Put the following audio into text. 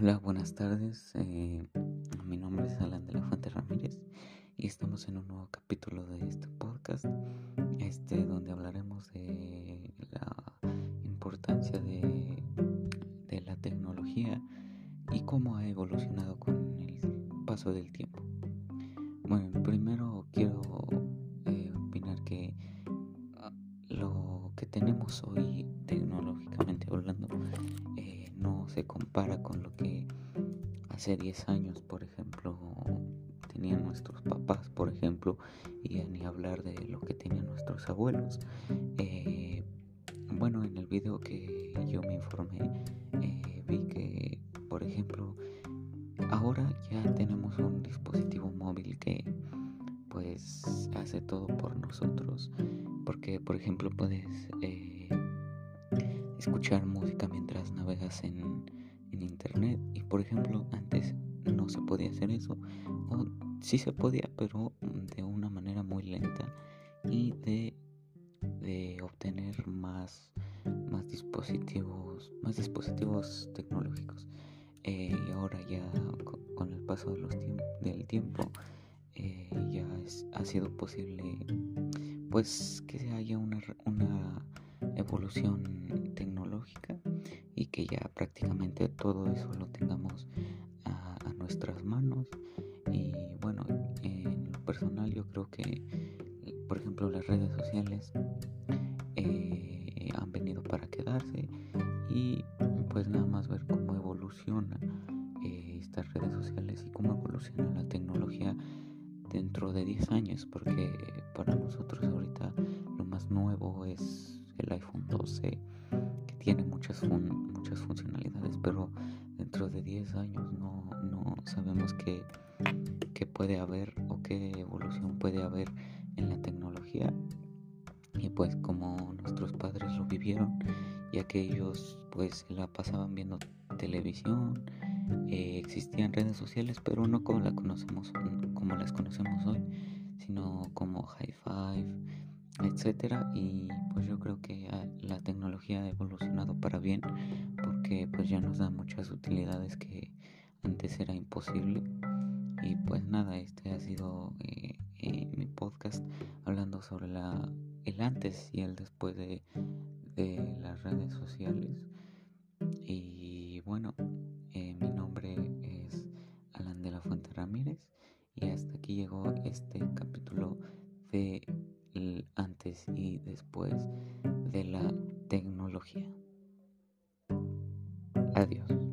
Hola, buenas tardes. Eh, mi nombre es Alan de la Fuente Ramírez y estamos en un nuevo capítulo de este podcast, este donde hablaremos de la importancia de, la tecnología y cómo ha evolucionado con el paso del tiempo. Bueno, primero quiero eh, opinar que ah, lo que tenemos hoy tecnológicamente hablando se compara con lo que hace 10 años, por ejemplo, tenían nuestros papás, por ejemplo, y ni hablar de lo que tenían nuestros abuelos. Eh, bueno, en el video que yo me informé, eh, vi que, por ejemplo, ahora ya tenemos un dispositivo móvil que pues hace todo por nosotros porque por ejemplo puedes eh, escuchar música mientras navegas en, internet. Y por ejemplo antes no se podía hacer eso. O sí se podía pero de una manera muy lenta y de, de obtener más, más dispositivos más dispositivos tecnológicos. Eh, y ahora ya con, el paso de los del tiempo eh, ya ha sido posible pues que haya una, una evolución tecnológica y que ya prácticamente todo eso lo tengamos a, nuestras manos. Y bueno en lo personal yo creo que por ejemplo las redes sociales eh, han venido para quedarse y pues nada más ver cómo evoluciona eh, estas redes sociales y cómo evoluciona la tecnología dentro de 10 años porque para nosotros ahorita lo más nuevo es el iPhone 12 que tiene muchas, muchas funcionalidades, pero dentro de 10 años no, no sabemos qué, qué puede haber o qué evolución puede haber en la tecnología. Y pues como nuestros padres lo vivieron, ya que ellos pues la pasaban viendo televisión, eh, existían redes sociales, pero no como la conocemos, como las conocemos hoy, sino como High Five, etcétera y pues yo creo que la tecnología ha evolucionado para bien porque pues ya nos da muchas utilidades que antes era imposible. Y pues nada este ha sido eh, eh, mi podcast hablando sobre la el antes y el después de, de las redes sociales. Y bueno eh, mi nombre es Alan de la Fuente Ramírez y hasta aquí llegó este capítulo de antes y después de la tecnología. Adiós.